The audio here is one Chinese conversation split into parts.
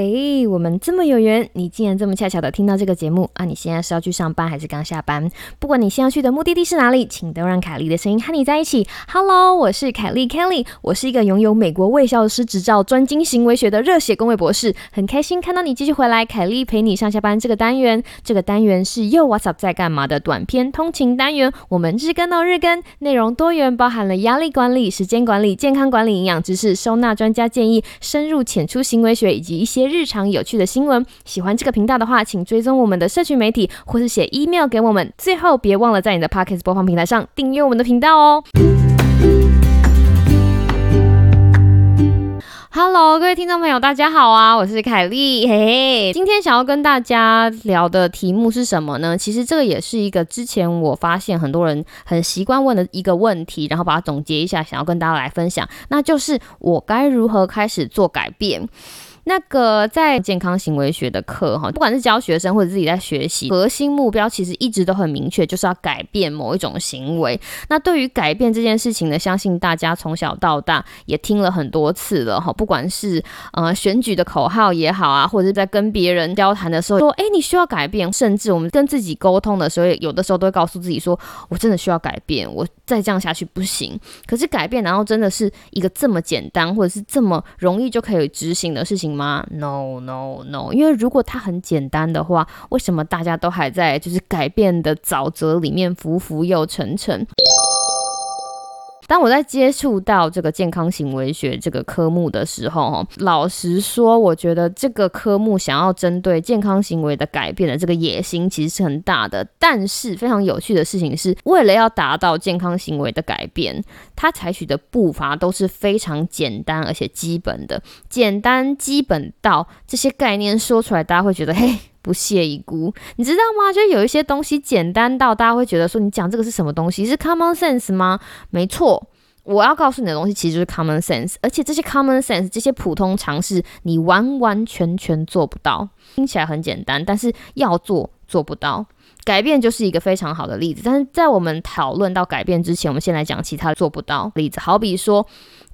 嘿，我们这么有缘，你竟然这么恰巧的听到这个节目啊！你现在是要去上班还是刚下班？不管你现在去的目的地是哪里，请都让凯莉的声音和你在一起。Hello，我是凯莉 Kelly，我是一个拥有美国卫校师执照、专精行为学的热血工位博士。很开心看到你继续回来，凯莉陪你上下班这个单元。这个单元是又 What's Up 在干嘛的短篇通勤单元。我们日更到日更，内容多元，包含了压力管理、时间管理、健康管理、营养知识、收纳专家建议、深入浅出行为学以及一些。日常有趣的新闻，喜欢这个频道的话，请追踪我们的社群媒体，或是写 email 给我们。最后，别忘了在你的 podcast 播放平台上订阅我们的频道哦。Hello，各位听众朋友，大家好啊，我是凯莉。嘿嘿，今天想要跟大家聊的题目是什么呢？其实这个也是一个之前我发现很多人很习惯问的一个问题，然后把它总结一下，想要跟大家来分享，那就是我该如何开始做改变。那个在健康行为学的课哈，不管是教学生或者自己在学习，核心目标其实一直都很明确，就是要改变某一种行为。那对于改变这件事情呢，相信大家从小到大也听了很多次了哈。不管是呃选举的口号也好啊，或者是在跟别人交谈的时候说，哎，你需要改变，甚至我们跟自己沟通的时候，有的时候都会告诉自己说，我真的需要改变，我再这样下去不行。可是改变，难道真的是一个这么简单，或者是这么容易就可以执行的事情？吗？No No No，因为如果它很简单的话，为什么大家都还在就是改变的沼泽里面浮浮又沉沉？当我在接触到这个健康行为学这个科目的时候，老实说，我觉得这个科目想要针对健康行为的改变的这个野心其实是很大的。但是非常有趣的事情是，为了要达到健康行为的改变，它采取的步伐都是非常简单而且基本的，简单基本到这些概念说出来，大家会觉得嘿。不屑一顾，你知道吗？就有一些东西简单到大家会觉得说，你讲这个是什么东西？是 common sense 吗？没错，我要告诉你的东西其实就是 common sense，而且这些 common sense 这些普通常识，你完完全全做不到。听起来很简单，但是要做做不到。改变就是一个非常好的例子。但是在我们讨论到改变之前，我们先来讲其他做不到例子，好比说。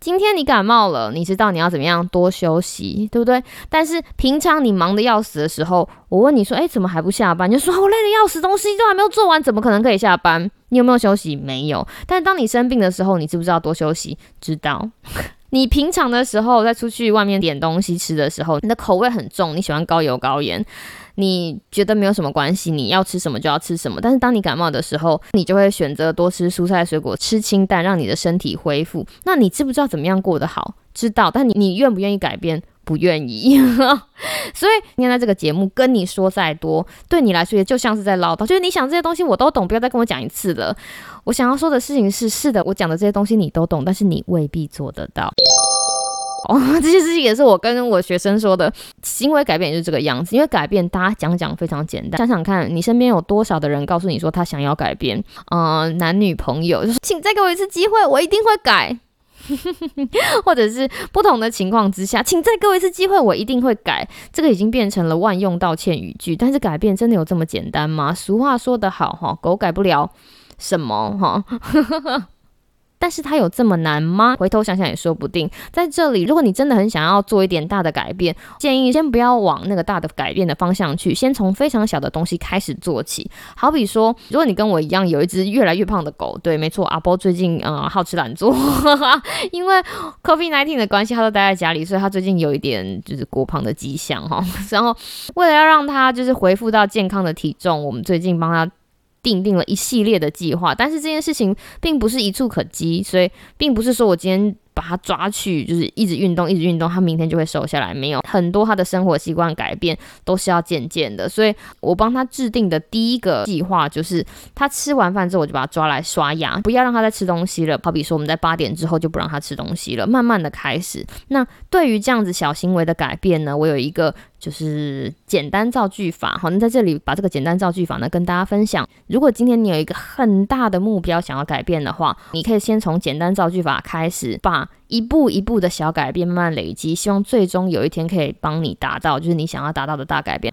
今天你感冒了，你知道你要怎么样多休息，对不对？但是平常你忙得要死的时候，我问你说，哎，怎么还不下班？你就说我累得要死，东西都还没有做完，怎么可能可以下班？你有没有休息？没有。但是当你生病的时候，你知不知道多休息？知道。你平常的时候在出去外面点东西吃的时候，你的口味很重，你喜欢高油高盐。你觉得没有什么关系，你要吃什么就要吃什么。但是当你感冒的时候，你就会选择多吃蔬菜水果，吃清淡，让你的身体恢复。那你知不知道怎么样过得好？知道。但你你愿不愿意改变？不愿意。所以今天在这个节目跟你说再多，对你来说也就像是在唠叨。就是你想这些东西我都懂，不要再跟我讲一次了。我想要说的事情是：是的，我讲的这些东西你都懂，但是你未必做得到。哦，这些事情也是我跟我学生说的，行为改变也是这个样子。因为改变，大家讲讲非常简单。想想看你身边有多少的人告诉你说他想要改变，嗯，男女朋友就是，请再给我一次机会，我一定会改。或者是不同的情况之下，请再给我一次机会，我一定会改。这个已经变成了万用道歉语句。但是改变真的有这么简单吗？俗话说得好，哈，狗改不了什么，哈。但是它有这么难吗？回头想想也说不定。在这里，如果你真的很想要做一点大的改变，建议先不要往那个大的改变的方向去，先从非常小的东西开始做起。好比说，如果你跟我一样有一只越来越胖的狗，对，没错，阿波最近嗯好吃懒做，因为 COVID nineteen 的关系，他都待在家里，所以他最近有一点就是过胖的迹象哈。然后为了要让他就是恢复到健康的体重，我们最近帮他。定定了一系列的计划，但是这件事情并不是一触可及，所以并不是说我今天。把他抓去，就是一直运动，一直运动，他明天就会瘦下来。没有很多他的生活习惯改变都是要渐渐的，所以我帮他制定的第一个计划就是，他吃完饭之后我就把他抓来刷牙，不要让他再吃东西了。好比说我们在八点之后就不让他吃东西了，慢慢的开始。那对于这样子小行为的改变呢，我有一个就是简单造句法，好，那在这里把这个简单造句法呢跟大家分享。如果今天你有一个很大的目标想要改变的话，你可以先从简单造句法开始，把一步一步的小改变，慢慢累积，希望最终有一天可以帮你达到，就是你想要达到的大改变。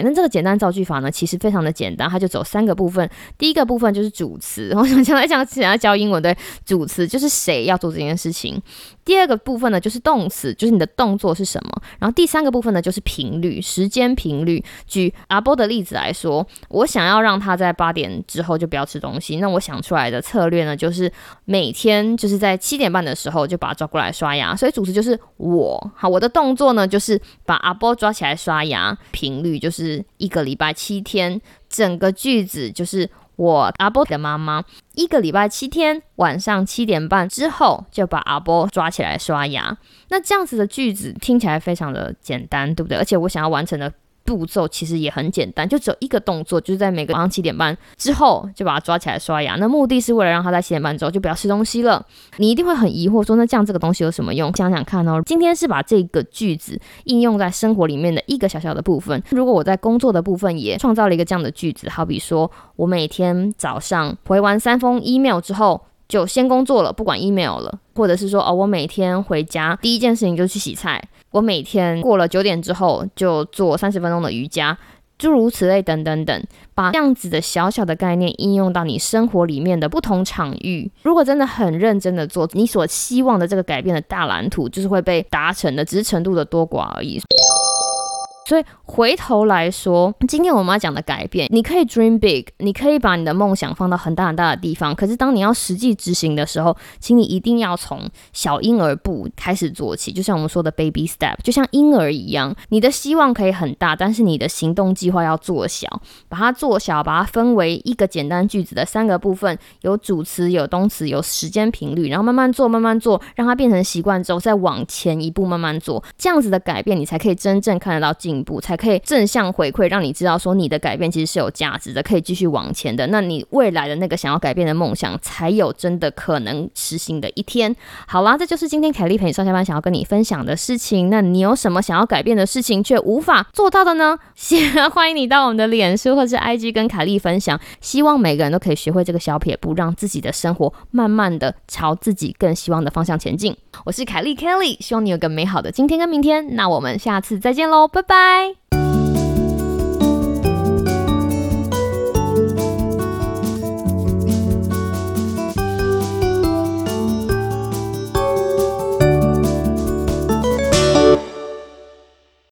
那这个简单造句法呢，其实非常的简单，它就走三个部分。第一个部分就是主词，我想讲来讲想要教英文，对，主词就是谁要做这件事情。第二个部分呢，就是动词，就是你的动作是什么。然后第三个部分呢，就是频率，时间频率。举阿波的例子来说，我想要让他在八点之后就不要吃东西，那我想出来的策略呢，就是每天就是在七点半的时候就把他抓过来刷牙。所以主词就是我，好，我的动作呢就是把阿波抓起来刷牙，频率就是一个礼拜七天，整个句子就是。我阿波的妈妈一个礼拜七天晚上七点半之后就把阿波抓起来刷牙。那这样子的句子听起来非常的简单，对不对？而且我想要完成的。步骤其实也很简单，就只有一个动作，就是在每个晚上七点半之后就把它抓起来刷牙。那目的是为了让他在七点半之后就不要吃东西了。你一定会很疑惑，说那这样这个东西有什么用？想想看哦，今天是把这个句子应用在生活里面的一个小小的部分。如果我在工作的部分也创造了一个这样的句子，好比说我每天早上回完三封 email 之后。就先工作了，不管 email 了，或者是说哦，我每天回家第一件事情就去洗菜，我每天过了九点之后就做三十分钟的瑜伽，诸如此类等等等，把这样子的小小的概念应用到你生活里面的不同场域，如果真的很认真的做，你所希望的这个改变的大蓝图就是会被达成的，只是程度的多寡而已。所以回头来说，今天我们要讲的改变，你可以 dream big，你可以把你的梦想放到很大很大的地方。可是当你要实际执行的时候，请你一定要从小婴儿步开始做起，就像我们说的 baby step，就像婴儿一样。你的希望可以很大，但是你的行动计划要做小，把它做小，把它分为一个简单句子的三个部分，有主词、有动词、有时间频率，然后慢慢做，慢慢做，让它变成习惯之后，再往前一步慢慢做，这样子的改变，你才可以真正看得到进。步才可以正向回馈，让你知道说你的改变其实是有价值的，可以继续往前的。那你未来的那个想要改变的梦想，才有真的可能实行的一天。好啦，这就是今天凯丽陪你上下班想要跟你分享的事情。那你有什么想要改变的事情却无法做到的呢？先欢迎你到我们的脸书或是 IG 跟凯丽分享。希望每个人都可以学会这个小撇步，让自己的生活慢慢的朝自己更希望的方向前进。我是凯丽 Kelly，希望你有个美好的今天跟明天。那我们下次再见喽，拜拜。拜。